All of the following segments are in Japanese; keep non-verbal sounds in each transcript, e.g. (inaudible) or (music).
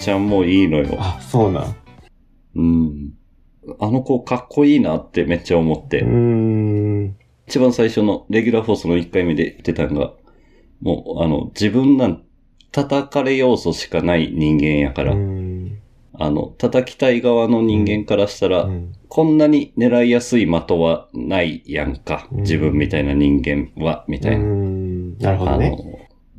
ちゃんもいいのよ。あ、そうなん。うん。あの子かっこいいなってめっちゃ思って。うーん。一番最初のレギュラーフォースの1回目で言ってたのが、もう、あの、自分なん、叩かれ要素しかない人間やから、うん。あの、叩きたい側の人間からしたら、うんこんなに狙いやすい的はないやんか。うん自分みたいな人間は、みたいな。うんなるほどね。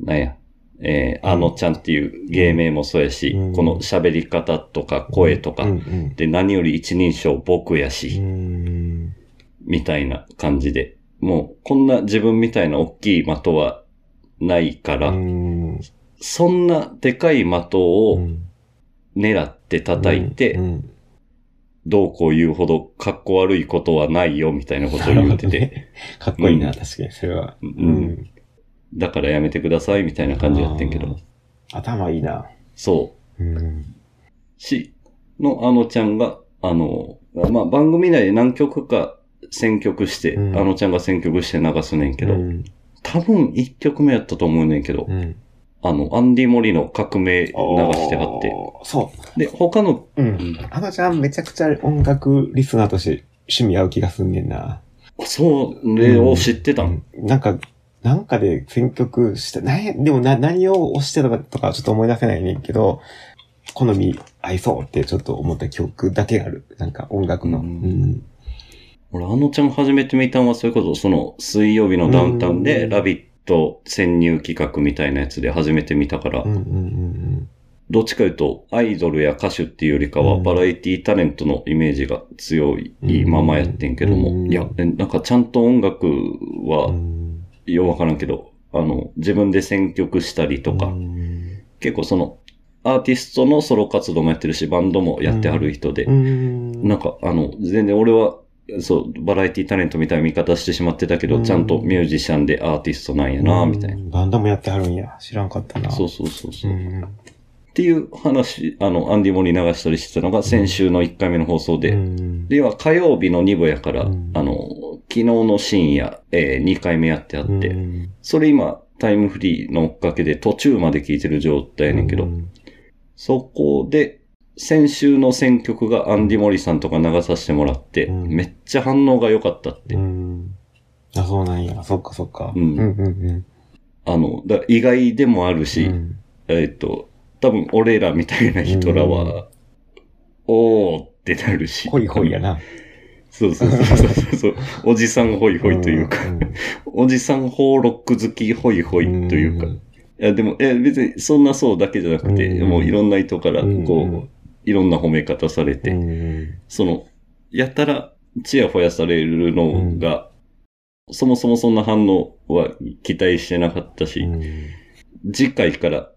あの、なんや。えーあのちゃんっていう芸名もそうやし、うん。この喋り方とか声とか、うん。うんで、何より一人称僕やし、うん。みたいな感じで。もう、こんな自分みたいな大きい的はないから、うん。そんなでかい的を狙って叩いて、どうこう言うほどかっこ悪いことはないよ、みたいなことを言ってて、ね。かっこいいな、うん。確かに、それは。うんだからやめてください、みたいな感じやってんけど、頭いいな。そう。うん。し、のあのちゃんが、あの、まあ、番組内で何曲か選曲して、うんあのちゃんが選曲して流すねんけど、うん多分1曲目やったと思うねんけど、うん。あの、アンディ・モリの革命流してはって、そで、他の、う。う。うんんあのちゃんめちゃくちゃ音楽リスナーとして趣味合う気がすんねんな。それを知ってたん、なんか、なんかで選曲して、なでもな、何を押してたかとかちょっと思い出せないねんけど、好み合いそうってちょっと思った曲だけがある。なんか音楽の。ううんん。俺、あのちゃん初めて見たのは、それこそ、その、水曜日のダウンタウンで、うんラビット潜入企画みたいなやつで初めて見たから、どっちかいうと、アイドルや歌手っていうよりかは、うんバラエティタレントのイメージが強いうんままやってんけども、うんいや、えなんかちゃんと音楽うは、ん。ようわからんけど、あの、自分で選曲したりとか、うん結構その、アーティストのソロ活動もやってるし、バンドもやってはる人で、うん。なんか、あの、全然俺は、そう、バラエティタレントみたいな見方してしまってたけど、うんちゃんとミュージシャンでアーティストなんやな、みたいな。な。バンドもやってはるんや。知らんかったな。そうそうそうそうう。っん。ていう話、あの、アンディ・モリ流したりしてたのが先週の1回目の放送で、うんでは火曜日の2部やから、うんあの、昨日の深夜、え2回目やってあって、うんそれ今、タイムフリーのおっかけで途中まで聞いてる状態やねんけど、うんそこで、先週の選曲がアンディ・モリさんとか流させてもらって、うんめっちゃ反応が良かったって。うん。あ、そうなんや。そっかそっか。うんうんうんあの、だ意外でもあるうん。し、うんえっ、と、多分俺らみたいな人らは、おーってなるし。ほいほいやな。そうそうそうそう。そう。おじさんホイホイというか、ん。おじさんホーロック好きホイホイというか。ん。いや、でも、え、別にそんなそうだけじゃなくて、うん。もういろんな人から、こう、うん。いろんな褒め方されて、うん。その、やたら、ちやほやされるのが、そもそもそんな反応は期待してなかったし、うん。次回から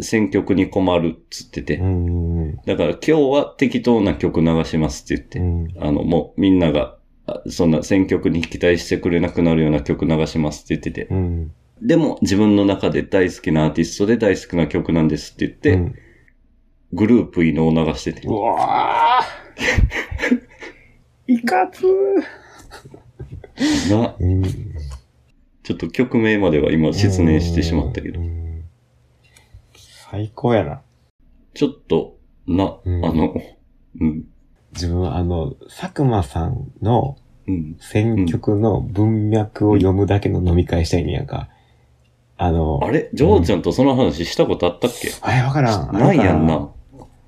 選曲に困るっつってて、うん。だから今日は適当な曲流しますってう言って、ん。あの、もうみんなが、あそんな選曲に期待してくれなくなるような曲流しますって言ってて、うん。でも自分の中で大好きなアーティストで大好きな曲なんですって言って、うん。グループいのを流してて。う、わー。いかつー。な、うん。ちょっと曲名までは今失念してしまったけど。う、ん最高やな。ちょっと、な、うん。あの、うん、自分はあの、佐久間さんのうん、選曲の文脈を読むだけの飲み会したいねやんか。あの、あれ？ジョーちゃんとその話したことあったっけ、あれわからん。ないやんな。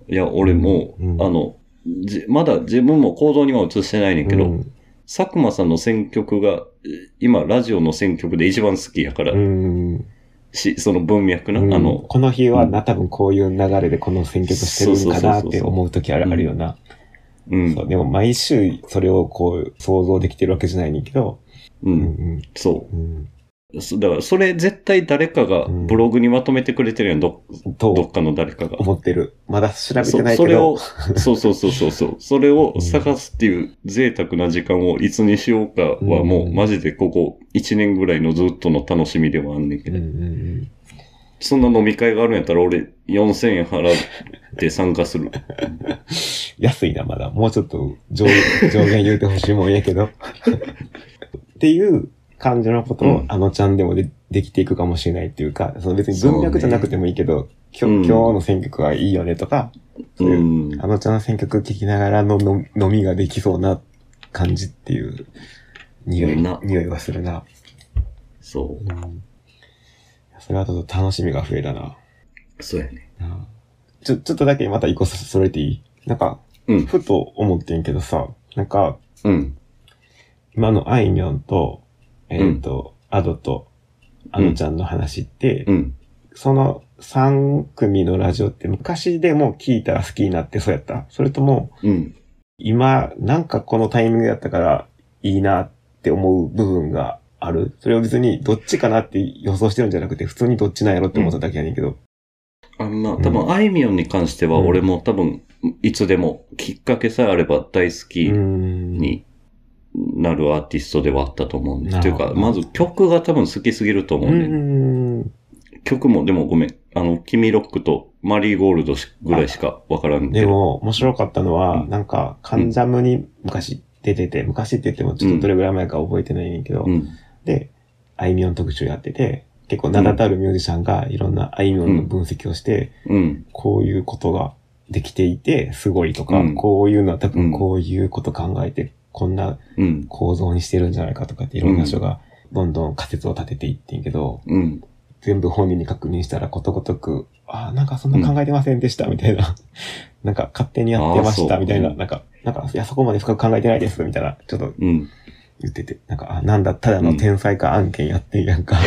いや、俺もう、うん。あの、じまだ自分も行動には移してないねんけど、うん。佐久間さんの選曲が、え今、ラジオの選曲で一番好きやから、うん。し、その文脈な、うんあの、この日はな、うん多分こういう流れでこの選曲してるんかなって思う時あるよな。うんそう。でも毎週それをこう想像できてるわけじゃないねんけど。う、うんんそうんう。そだから、それ絶対誰かがうんブログにまとめてくれてるやん、どうん。どっとかの誰かが。思ってる。まだ調べてそないけど。それを、(laughs) そうそうそうそうそう。それを探すっていう贅沢な時間をいつにしようかはもう、うんマジでここ1年ぐらいのずっとの楽しみではあんねんけど、うんうんそんな飲み会があるんやったら俺4000円払って参加する。(laughs) 安いな、まだ。もうちょっと上 (laughs) 上限言うてほしいもんやけど。(laughs) っていう感じのことを、うんあのちゃんでもでできていくかもしれないっていうか、その別に文脈じゃなくてもいいけど、ね今日今日の選曲はいいよねとか、そういううんあのちゃんの選曲聴きながらのの飲みができそうな感じっていう匂いな、匂いがするな。そうん。それはちょっと楽しみが増えたな。う。そうやね。うんちょ、ちょっとだけまた一個それていい？なんか、うん。ふと思ってんけどさ、なんか、うん。今のあいみょんと、えっ、と、アドと、あのちゃんの話って、うん。その3組のラジオって昔でも聞いたら好きになってそうやったそれとも、うん。今、なんかこのタイミングやったからいいなって思う部分がある？それを別にどっちかなって予想してるんじゃなくて、普通にどっちなんやろって思っただけやねんけど。あんな、多分、あいみょんに関しては、うん俺も多分、いつでも、きっかけさえあれば大好うきん。になるアーティストではあったと思うんです。なるほどというか、まず曲が多分好きすぎると思ううね。ん。曲も、でもごめん。あの、君ロックとマリーゴールドしぐらいしかわからんけど。でも、面白かったのは、うんなんか、カンジャムに昔出てて、昔って言ってもちょっとどれぐらい前か覚えてないねんけど、うん。で、あいみょん特集やってて、結構名だたるミュージシャンがいろんなあいみょんの分析をして、うん。こういうことができていて、すごいとか、うんこういうのは多うん分こういうこと考えて、こんなうん。構造にしてるんじゃないかとかっていろんな人がどんどん仮説を立てていってんけど、うん。全部本人に確認したらことごとく、ああ、なんかそんな考えてませんでした、みたいな。(laughs) なんか勝手にやってました、みたいな。うんなんか、なんか、いや、そこまで深く考えてないです、みたいな。ちょっとうん。言ってて。なんか、あ、なんだ、ただの天才か案件やってんやんか。(laughs)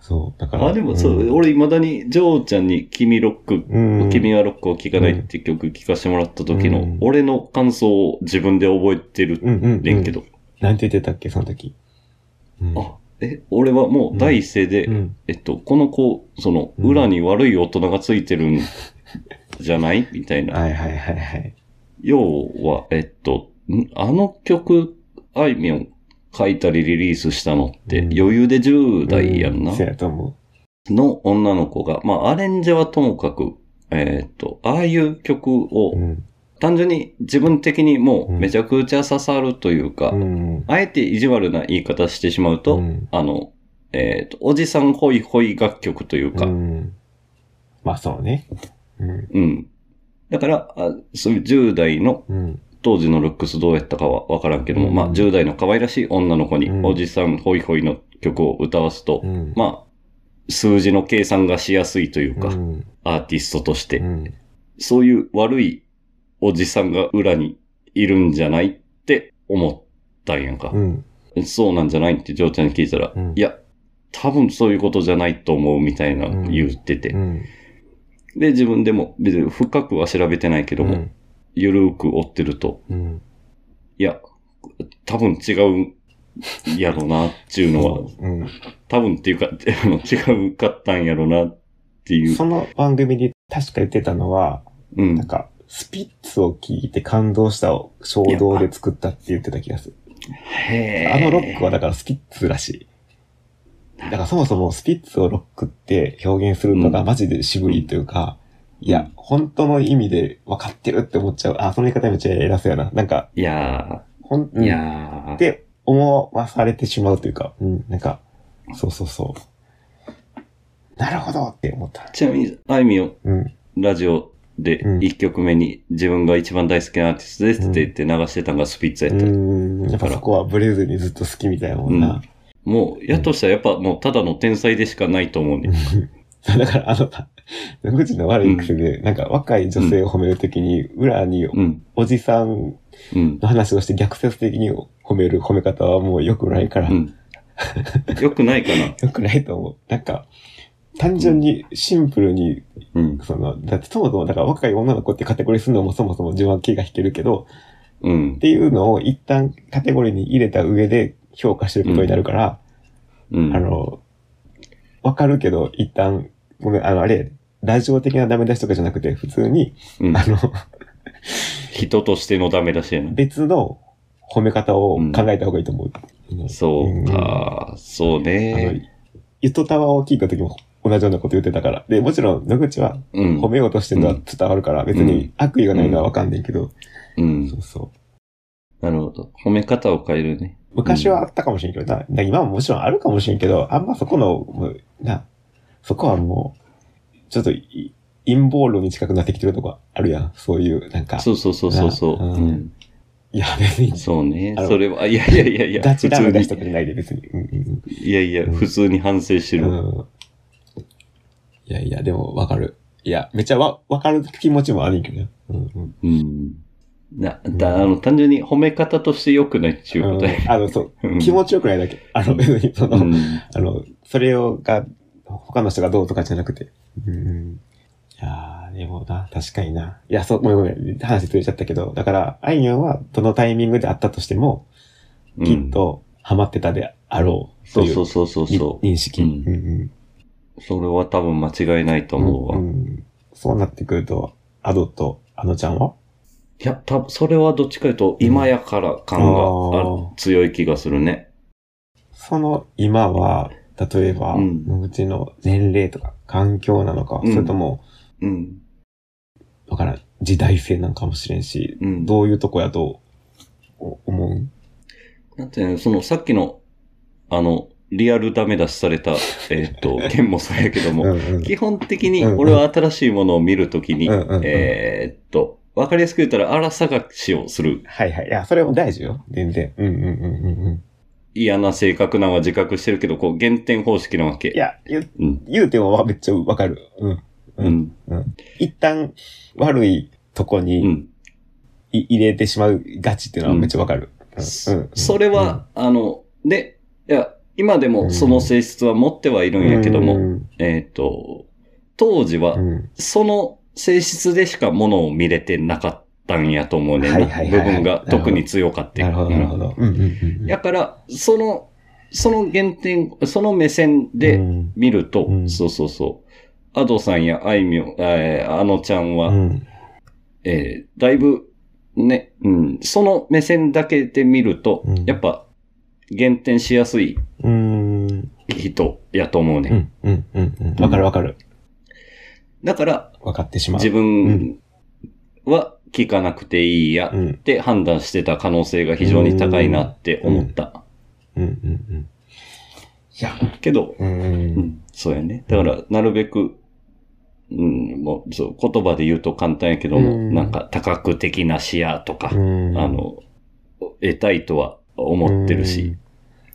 そう、だから。あ、でもそう、ん俺未だに、ジョーちゃんに君ロック、うん。君はロックを聴かないって曲聴かせてもらった時の、うん俺の感想を自分で覚えてるうんうん、うん。ねんけど。なんて言ってたっけ、その時。うん。あ、え、俺はもう第一声で、うん。えっと、この子、その、うん裏に悪い大人がついてるんじゃない？みたいな。はいはいはいはい。要は、えっと、んあの曲、あいみょん書いたりリリースしたのって、うん余裕で10代やんな。うそうやと思の女の子が、まあ、アレンジはともかく、えっと、ああいう曲をう。う、ん。単純に自分的にもううんめちゃくちゃ刺さるというか、うん。あえて意地悪な言い方してしまうと、うんあの、えっ、と、おじさんホイホイ楽曲というか、ううん。ん。まあそうね。うん。だからあ、そういう10代のうん。当時のルックスどうやったかはわからんけども、うんまあ10代の可愛らしい女の子にうんおじさんホイホイの曲を歌わすと、うん。まあ、数字の計算がしやすいというか、うん。アーティストとして、うん。そういう悪いおじさんが裏にいるんじゃないって思ったんやんか。うん。そうなんじゃないってジョーちゃんに聞いたら、うんいや、多分そういうことじゃないと思うみたいなうん言ってて。うん。で、自分でも別に深くは調べてないけども、うんゆるーく追ってると、うん。いや、多分違うやろなっていうのは、うん。多分っていうか、(laughs) 違うかったんやろなっていう。その番組で確か言ってたのは、うんなん。か、スピッツを聞いて感動した衝動で作ったって言ってた気がする。へーあのロックはだからスピッツらしい。だからそもそもスピッツをロックって表現するのがマジで渋いというか、いや、本当の意味で分かってるって思っちゃう。あ、その言い方めっちゃ偉そうやな。なんか、いやほん、ー、いやー、って思わされてしまうというか、うん、なんか、そうそうそう。なるほどって思った。ちなみに、あいみょん、うん。ラジオでうん1曲目に自分が一番大好きなアーティストですって言って流してたのがスピッツやうった。ん。やっぱそこはブレずにずっと好きみたいなもんな。もう、やとしたらやっぱもうただの天才でしかないと思うね。(laughs) だからあの、野口の悪い癖で、なんか若い女性を褒めるときに、裏にうん。おじさんうん。の話をして逆説的に褒める褒め方はもう良くないから、うん。よくないかな。(laughs) 良くないと思う。なんか、単純にシンプルに、うん。その、だってそもそも、だから若い女の子ってカテゴリーするのもそもそも自分は気が引けるけど、うんっ。ていうのを一旦カテゴリーに入れた上で評価してることになるから、うん。あの、わかるけど、一旦、ごめん、あの、あれ、ラジオ的なダメ出しとかじゃなくて、普通に、うんあの、人としてのダメだしやな。別の褒め方を考えた方がいいと思う。うんそうか、そうあのね。、ゆとたわを聞いた時も同じようなこと言ってたから。で、もちろん野口はうん褒。めようとしてるのは伝わるから、別に悪意がないのはわかんないけど、うんそ。うそなるほど。褒め方を変えるね。昔はあったかもしれんけどな。だから今ももちろんあるかもしれんけど、あんまそこの、もうな、そこはもう、ちょっとい陰謀論に近くなってきてるとこあるやん。そういう、なんか。そうそうそうそうそう。んうんいや、別に、そうねそれは、いやいやいやいや、ガチダメな普通人とかじゃないで、別に。いやいや、うん普通に反省してる。いやいや、でもわかる。いや、めっちゃわ、わかる気持ちもあるんけどね。うんうん。うん。な、だ、あの、単純に褒め方として良くないっていうことや。うんあの、そう、(laughs) うん気持ちよくないだけ。あの、別に、その、うん。あの、それをが、他の人がどうとかじゃなくて。うん。いやー、でもな、確かにな。いや、そう、ごめんごめん。話ずれちゃったけど、だから、あいみょんはどのタイミングであったとしても、うんきっと、ハマってたであろう、というそうそうそうそうそう。認識。うんうんうんそれは多分間違いないと思うわ。いんんそうなってくると、アドとあのちゃんは？や、多分それはどっちかというと、今やから感が強い気がするね。その今は、例えば、うんうちの年齢とか環境なのか、うんそれとも、うん。わからん、時代性なんかもしれんし、うん。どういうとこやとお思う？なんていうの、そのさっきの、あの、リアルダメ出しされた、(laughs) えーっと、件もそうやけども、うんうん基本的に俺は新しいものを見るときに、うんうんうんえーっと、わかりやすく言ったら荒探しをする。はいはい。いや、それも大事よ。全然。うんうんうんうんうん。嫌な性格なのは自覚してるけど、こう、減点方式なわけ。いや、言ううん。言うてもわめっちゃわかる。うん。ううんん。一旦悪いとこうにん。い入れてしまうガチっていうのはめっちゃわかる。うんうんそれは、あの、で、いや、今でもその性質は持ってはいるんやけども、うんえーっと、当時はう、んその性質でしかものを見れてなかったんやと思うね部分が特に強かった。なるほど、なるほど。うんうんうんやから、その、その原点、その目線でうん見ると、うんそうそうそう。アドさんやあいみょん、えーあのちゃんは、うんえーだいぶ、ね、うん、その目線だけで見ると、うんやっぱ、減点しやすいうん。人やと思うね。うんうんうんうん。わかるわかる。だから、わかってしまう。自分は聞かなくていいやうんって判断してた可能性が非常に高いなって思った。うんうんうん。いや、けど、うんう。うんん、そうやね。だから、なるべく、うん、もう、そう、言葉で言うと簡単やけども、うんなんか多角的な視野とか、うんあ、の、得たいとは思ってるしうん。、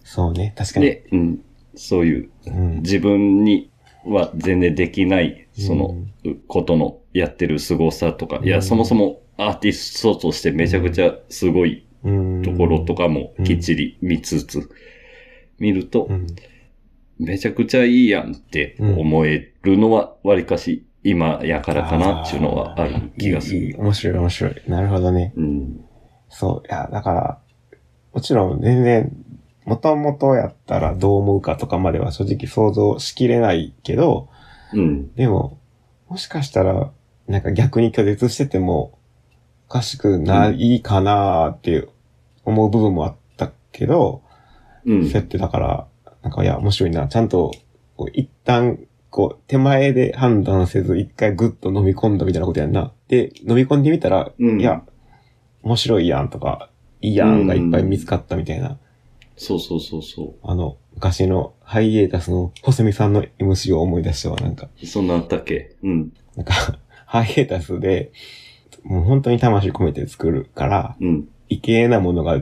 そうね、確かに。で、うん、そういううん自分には全然できない、そのうん、ことのやってる凄さとか、いや、うんそもそもアーティストとしてめちゃくちゃすごいうんところとかもきっちり見つつ、見るとう、んめちゃくちゃいいやんって思えるのは、わりかし今やからかなっていうのはある気がする。いい面白い面白い。なるほどね。うん。そう。いや、だから、もちろん全然、もともとやったらどう思うかとかまでは正直想像しきれないけど、うん。でも、もしかしたら、なんか逆に拒絶してても、おかしくないかなーって思う部分もあったけど、うんそうやってだから、なんかいや、面白いな。ちゃんと、こう一旦、こう、手前で判断せず、一回グッと飲み込んだみたいなことやんな。で、飲み込んでみたら、うんいや、面白いやんとか、いいやんがいっぱい見つかったみたいな。そうそうそうそあの、昔のハイエータスの細見さんの MC を思い出したわ、なんか。う。そんなあったっけ？うん。なんか、ハイエータスで、もう本当に魂込めて作るから、うん。異形なものが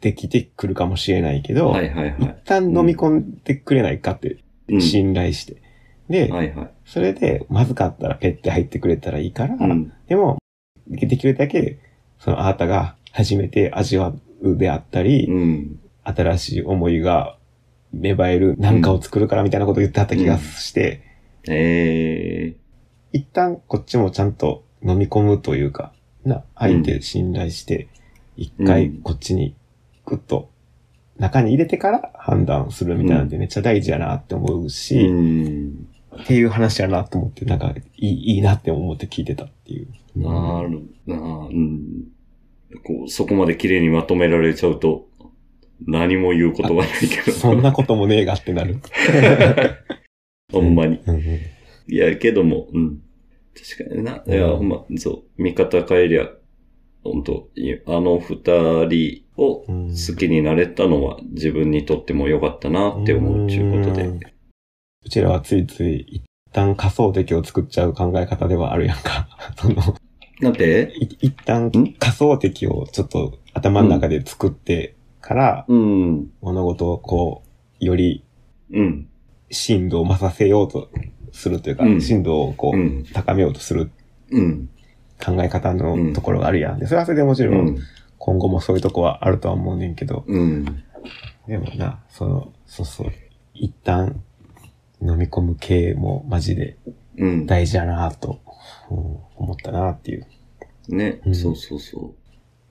できてくるかもしれないけど、はいはいは一い。旦飲み込んでくれないかってうん。信頼して。で、はいはい。それで、まずかったらペッて入ってくれたらいいから、うん。でも、できるだけ、そのあなたが初めて味わうであったり、うん。新しい思いが芽生えるなんかを作るからみたいなことを言ってあった気がして、ええ一旦こっちもちゃんと飲み込むというか、な、相手信頼して、一回こっちにグッと中に入れてから判断するみたいなんでめっちゃ大事やなって思うし、うん。っていう話やなと思って、なんかいいいいなって思って聞いてたっていう。なるなあうん。こう、そこまで綺麗にまとめられちゃうと、何も言うことはないけど。そんなこともねえがってなる。(laughs) ほんまに。いや、けども、うん。確かにな。いや、うんほんま、そう。見方変えりゃ、本当いあの二人をうん好きになれたのは自分にとっても良かったなって思うっていうことでうちらはついつい一旦仮想敵を作っちゃう考え方ではあるやんか。(laughs) その、なんでい一旦ん？仮想敵をちょっと頭の中で作ってから、うん。物事をこう、よりうん。深度を増させようとするというか、うん深度をこう、うん。高めようとするうん。考え方うんのところがあるやん。で、それはそれでもちうろん、ん。今後もそういうとこはあるとは思うねんけど、うん。でもな、その、そうそう、一旦飲み込む系もマジでうん。大事やなと、うん思ったなっていう。ね、うんそうそうそ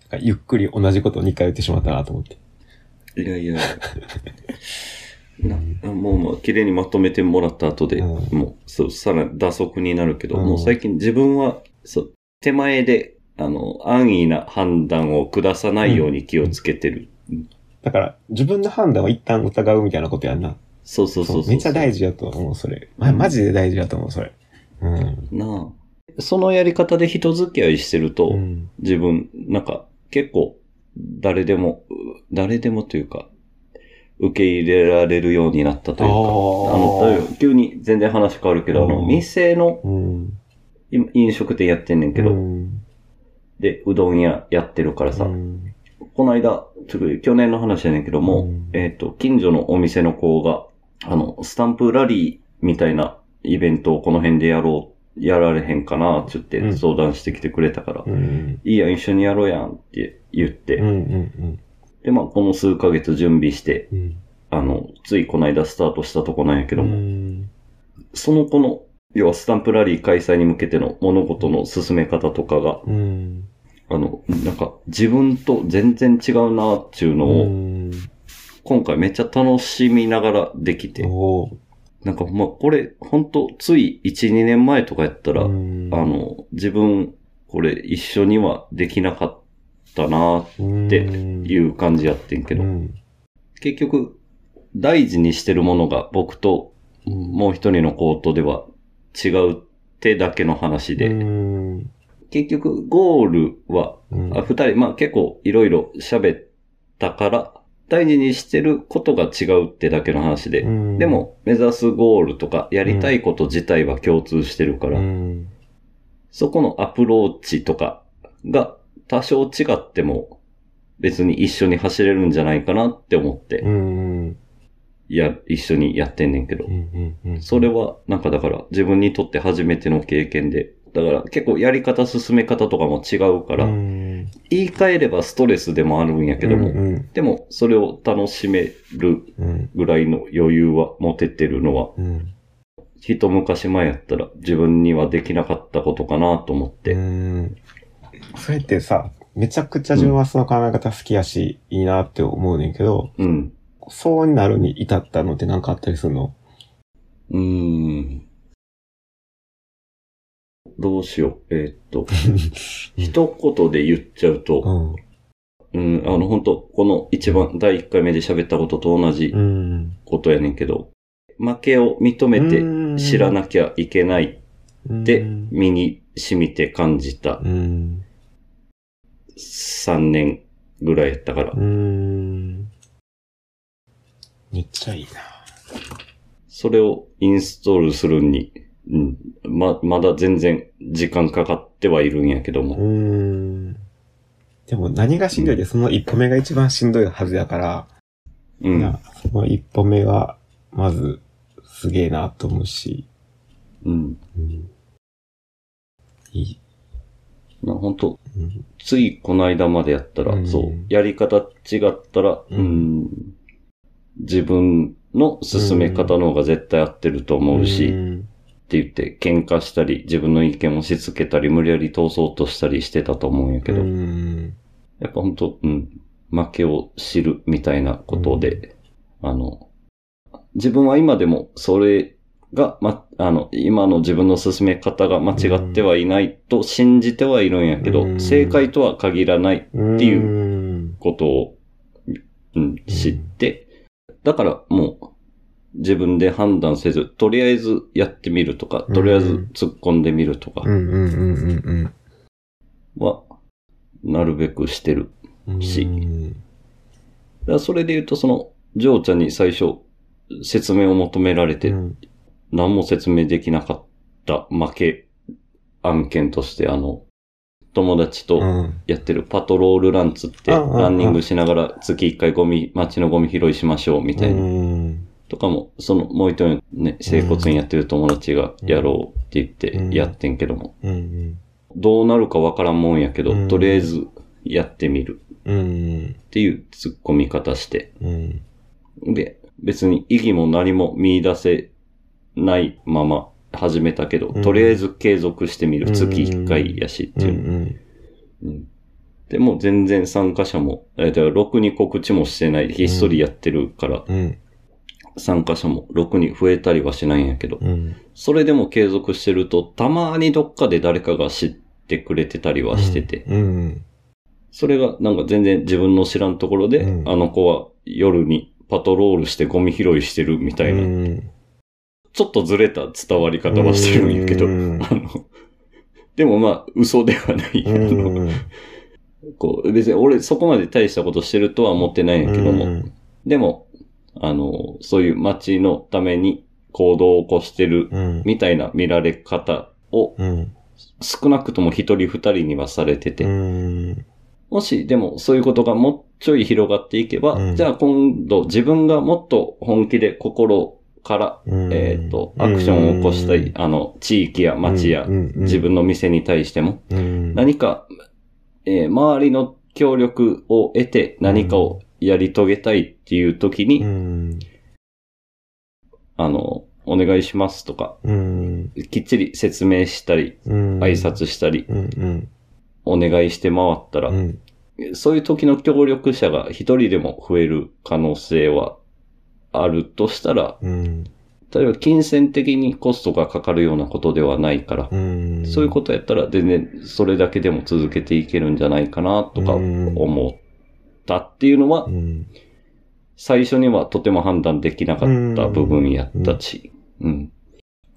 なんかゆっくり同じことを2回言ってしまったなと思って。う。いやいや。(laughs) なもう、まあ、綺麗にまとめてもらった後で、うんもう、そう、さらに打足になるけど、うんもう最近自分は、そう、手前で、あの、安易な判断を下さないように気をつけてる。だから、自分の判断を一旦疑うみたいなことやんな。そうそうそう。めっちゃ大事やと思う、それ。ま、マジで大事やと思う、それ。うん。なあ。そのやり方で人付き合いしてると、うん。自分、なんか、結構、誰でも、う誰でもというか、受け入れられるようになったというか、あの、急に全然話変わるけど、あの、うん。店の、うん。今飲食店やってんねんけど、うん。で、うどん屋やってるからさ、うん。この間、ちょっと去年の話やねんけども、うん。えっ、と、近所のお店の子が、あの、スタンプラリーみたいなイベントをこの辺でやろう、やられへんかな、って言ってうん。相談してきてくれたから、うん。いいやん、一緒にやろうやんって言って。で、まあ、この数ヶ月準備して、うん。あの、ついこの間スタートしたとこなんやけども、うん。その子の、要はスタンプラリー開催に向けての物事の進め方とかが、うん。あの、なんか自分と全然違うなっていうのを、うん。今回めっちゃ楽しみながらできて、なんかまあこれ、本当つい1、2年前とかやったら、うんあの、自分、これ一緒にはできなかったなっていう感じやってんけど、うん。結局、大事にしてるものが僕ともう一人の子とでは違うってだけの話で、うん。結局ゴールは、二人、まあ結構いろいろ喋ったから、大事にしてることが違うってだけの話で、うん。でも目指すゴールとかやりたいこと自体は共通してるから、うん。そこのアプローチとかが多少違っても別に一緒に走れるんじゃないかなって思って、や、一緒にやってんねんけど。それはなんかだから自分にとって初めての経験で、だから結構やり方進め方とかも違うから、うん。言い換えればストレスでもあるんやけども、うんでもそれを楽しめるうんぐらいの余裕は持ててるのは、うん。一昔前やったら自分にはできなかったことかなと思って、うんそれってさ、めちゃくちゃ自分はその考え方好きやし、いいなって思うねんけど、うん。そうなるに至ったのって何かあったりするの？うーん。どうしよう。えーっと、(laughs) 一言で言っちゃうと、うん。うん、あの、本当この一番第一回目で喋ったことと同じうん。ことやねんけど、負けを認めて知らなきゃいけないってうん身に染みて感じたうん。3年ぐらいやったからう、ん。めっちゃいいな。それをインストールするに、うん、ま、まだ全然時間かかってはいるんやけどうも、ん。でも何がしんどいって、その一歩目が一番しんどいはずやから、うん。なその一歩目は、まず、すげえなと思うし、うん。うん。いい。な本当うん。ついこの間までやったら、うん。そう、やり方違ったら、ううんん、自分の進め方の方が絶対合ってると思うし、うん。って言って喧嘩したり、自分の意見を押し付けたり、無理やり通そうとしたりしてたと思うんやけど、うん。やっぱ本当うん、負けを知るみたいなことで、あの、自分は今でもそれが、ま、あの、今の自分の進め方が間違ってはいないと信じてはいるんやけど、うん。正解とは限らないっていうことを、うん、知って、だからもう自分で判断せず、とりあえずやってみるとか、とりあえず突っ込んでみるとかうんうんうんうんうん。はなるべくしてる。し。うん。だそれで言うと、その、ジョーちゃんに最初、説明を求められて、うん何も説明できなかった負け案件として、あの、友達とうん。やってるパトロールランツって、ランニングしながら月1回ゴミ、街のゴミ拾いしましょうみたいな。うん。とかも、その、もう一人ね、整骨院やってる友達がやろうって言ってやってんけども、うんどうなるかわからんもんやけど、うん。とりあえずやってみる。うん。っていう突っ込み方して、うん。で、別に意義も何も見出せないまま始めたけど、うん。とりあえず継続してみる。うん月1回やしっていう。んうんでも全然参加者も、えーだからろくに告知もしてない、ひっそりやってるから、うん。参加者もろくに増えたりはしないんやけど、うん。それでも継続してると、たまにどっかで誰かが知ってくれてたりはしてて、うん。それがなんか全然自分の知らんところで、うん。あの子は夜にパトロールしてゴミ拾いしてるみたいな、うんちょっとずれた伝わり方はしてるんやけど、うん。あの、でもまあ、嘘ではない。こう別に俺そこまで大したことしてるとは思ってないんやけども、うん。でも、あの、そういう街のために行動を起こしてるうん。みたいな見られ方をうん。少なくとも一人二人にはされてて、うん。もしでもそういうことがもうちょい広がっていけば、うん。じゃあ今度自分がもっと本気で心から、うん。えっ、と、アクションを起こしたい、あの、地域や街や自分の店に対しても、うん。何か、えー周りの協力を得て何かをやり遂げたいっていう時に、うん。あの、お願いしますとか、うん。きっちり説明したり、うん。挨拶したり、お願いして回ったら、うん。そういう時の協力者が一人でも増える可能性はあるとしたら、うん。例えば金銭的にコストがかかるようなことではないから、うん。そういうことやったら全然それだけでも続けていけるんじゃないかなとかうん。思ったっていうのはう、ん。最初にはとても判断できなかった部分やったし、うん。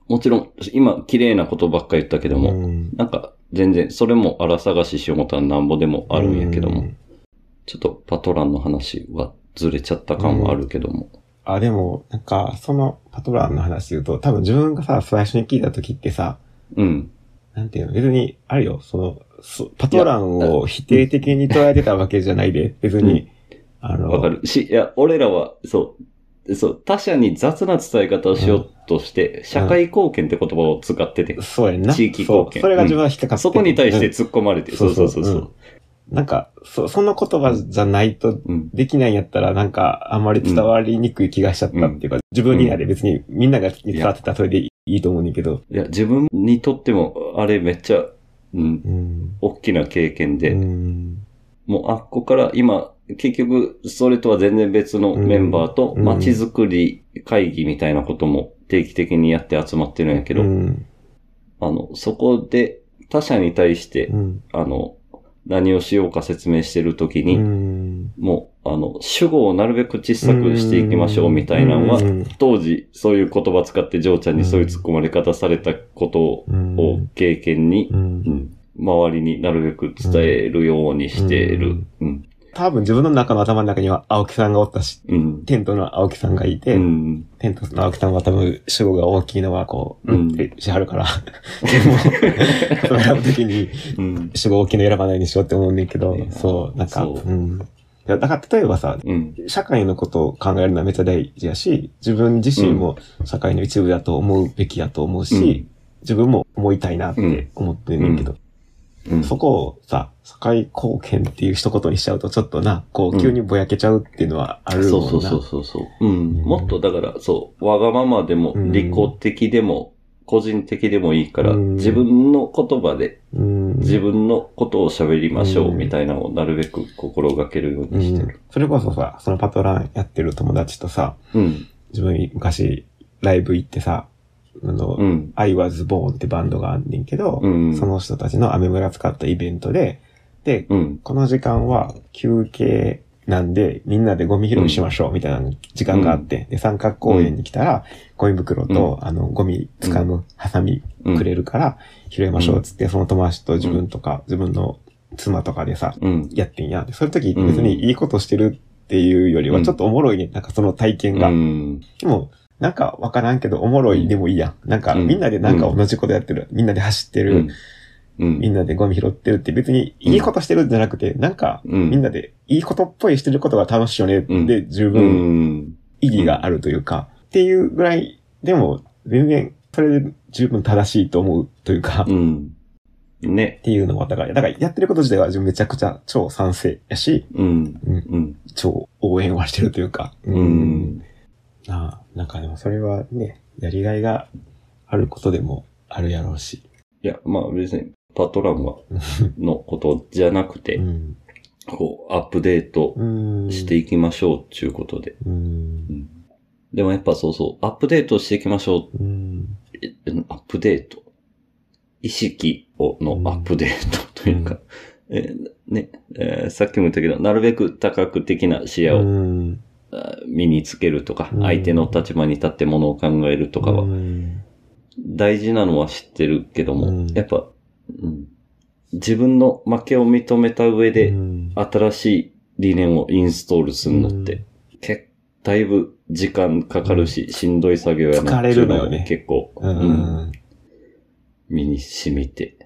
もちろん、今綺麗なことばっかり言ったけども、うん。なんか全然それも荒探ししようもたらなんぼでもあるんやけども、うん。ちょっとパトランの話はずれちゃった感はあるけども。あ、でも、なんか、そのパトランの話で言うと、多分自分がさ、最初に聞いた時ってさ、うん。なんていうの、別に、あるよ、その、そパトランを否定的に捉えてたわけじゃないで、別に、あの、わかる。し、いや、俺らは、そう、そう、他者に雑な伝え方をしようとして、社会貢献って言葉を使ってて、そうやんな。地域貢献。そう。それが自分は引っかかってそこに対してうん突っ込まれて、そうそうそうそう。なんか、そ、その言葉じゃないとうん。できないんやったら、なんか、あんまり伝わりにくい気がしちゃったっていうか、自分になで別にみんなが伝わってたらそれでいいと思うんだけど。いや、自分にとっても、あれめっちゃ、うん、うん。大きな経験で、うん。もうあっこから今、結局、それとは全然別のメンバーとうん街づくり会議みたいなことも定期的にやって集まってるんやけど、うん。あの、そこで他者に対して、うん。あの、何をしようか説明してるときに、うん。もう、あの、主語をなるべく小さくしていきましょうみたいなのは、うん当時そういう言葉使ってジョーちゃんにそういう突っ込まれ方されたことをうん。経験に周りになるべく伝えるようにしてる。うん。多分自分の中の頭の中には青木さんがおったし、うん。テントの青木さんがいて、うん。テントの青木さんは多分主語が大きいのはこう、うんうんってしはるから。(laughs) でも、それ選ぶときにうん。主語大きいの選ばないにしようって思うねんけどそう、なんか、だから例えばさ、うん。社会のことを考えるのはめっちゃ大事やし、自分自身も社会の一部だと思うべきやと思うし、うん自分も思いたいなって思ってんねんけど、うん。そこをさ、社会貢献っていう一言にしちゃうとちょっとな、こう急にぼやけちゃうっていうのはあるもんな。そうそうそうそうそう。うん。うんもっとだから、そう、わがままでも、うん利己的でも、個人的でもいいから、うん自分の言葉でうん。自分のことを喋りましょううんみたいなのをなるべく心がけるようにしてうんる。それこそさ、そのパトランやってる友達とさ、うん。自分昔ライブ行ってさ、あの、うん。I was born ってバンドがあんねんけど、うん。その人たちのアメ村使ったイベントで、で、うん。この時間は休憩なんで、みんなでゴミ拾いしましょうみたいな時間があって、で、三角公園に来たら、ゴミ袋と、あの、ゴミ掴むハサミくれるから、拾いましょうっつって、その友達と自分とか、自分の妻とかでさ、うん。やってんや。でそういう時別にいいことしてるっていうよりはちょっとおもろいね。なんかその体験が。うん。でも、なんかわからんけどおもろいでもいいやん。なんかうんみんなでなんか同じことやってる。みんなで走ってる。うん。みんなでゴミ拾ってるって別にいいことしてるんじゃなくて、なんかうんみんなでいいことっぽいしてることが楽しいよね。うんで、十う分ん。意義があるというか、っていうぐらいでも全然それで十分正しいと思うというか、っうん。ね。ていうのは、だから、だからやってること自体は自分めちゃくちゃ超賛成やし、うん。うん、うん。超応援はしてるというか、う。ん。ああ、なんかでもそれはね、やりがいがあることでもあるやろうし。いや、まあ別にパトランはのことじゃなくて、うん。こう、アップデートうん。していきましょうっていうことで。でもやっぱそうそう、アップデートしていきましょううアップデート。意識をのアップデートというか、えーね、えーさっきも言ったけど、なるべく多角的な視野を、身につけるとか、うん。相手の立場に立ってものを考えるとかは、うん。大事なのは知ってるけども、うん。やっぱ、うん、自分の負けを認めた上で、うん。新しい理念をインストールするのって、けだいぶ時間かかるし、しんどい作業やな疲れるのよね。結構。身に染みて。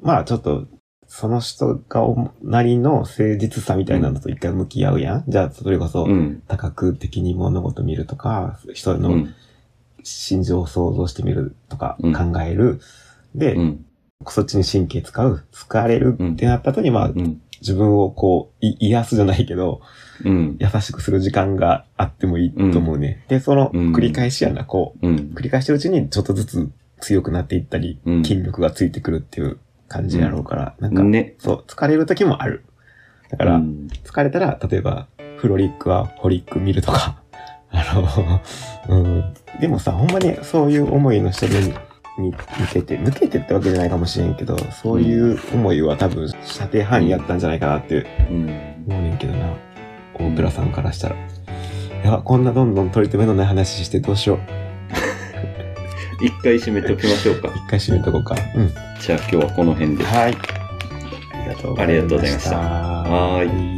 まあちょっと、その人がおなりの誠実さみたいなのと一回向き合うやん。じゃあ、それこそ、うん。多角的に物事見るとか、人のうん。心情を想像してみるとかうん考える。で、うん。そっちに神経使う。疲れるってなった後に、まあ、うん。自分をこう、い癒すじゃないけど、うん。優しくする時間があってもいいと思うね。で、そのうん繰り返しやな、こう、うん。繰り返してるうちにちょっとずつ強くなっていったり、うん筋力がついてくるっていう感じやろうから、なんか、ね。そう、疲れる時もある。だから、うん疲れたら、例えば、フロリックはホリック見るとか、(laughs) あの、うん。でもさ、ほんまにそういう思いの人に、に向けて、向けてってわけじゃないかもしれんけど、そういう思いは多分、射程範囲やったんじゃないかなってうん。思うねんけどな。大倉さんからしたら。やば、こんなどんどん取り留めのない話してどうしよう。一回締めておきましょうか。一回締めとこうか。うん。じゃあ今日はこの辺で。はい。ありがとうございました。ありがとうございましたはい。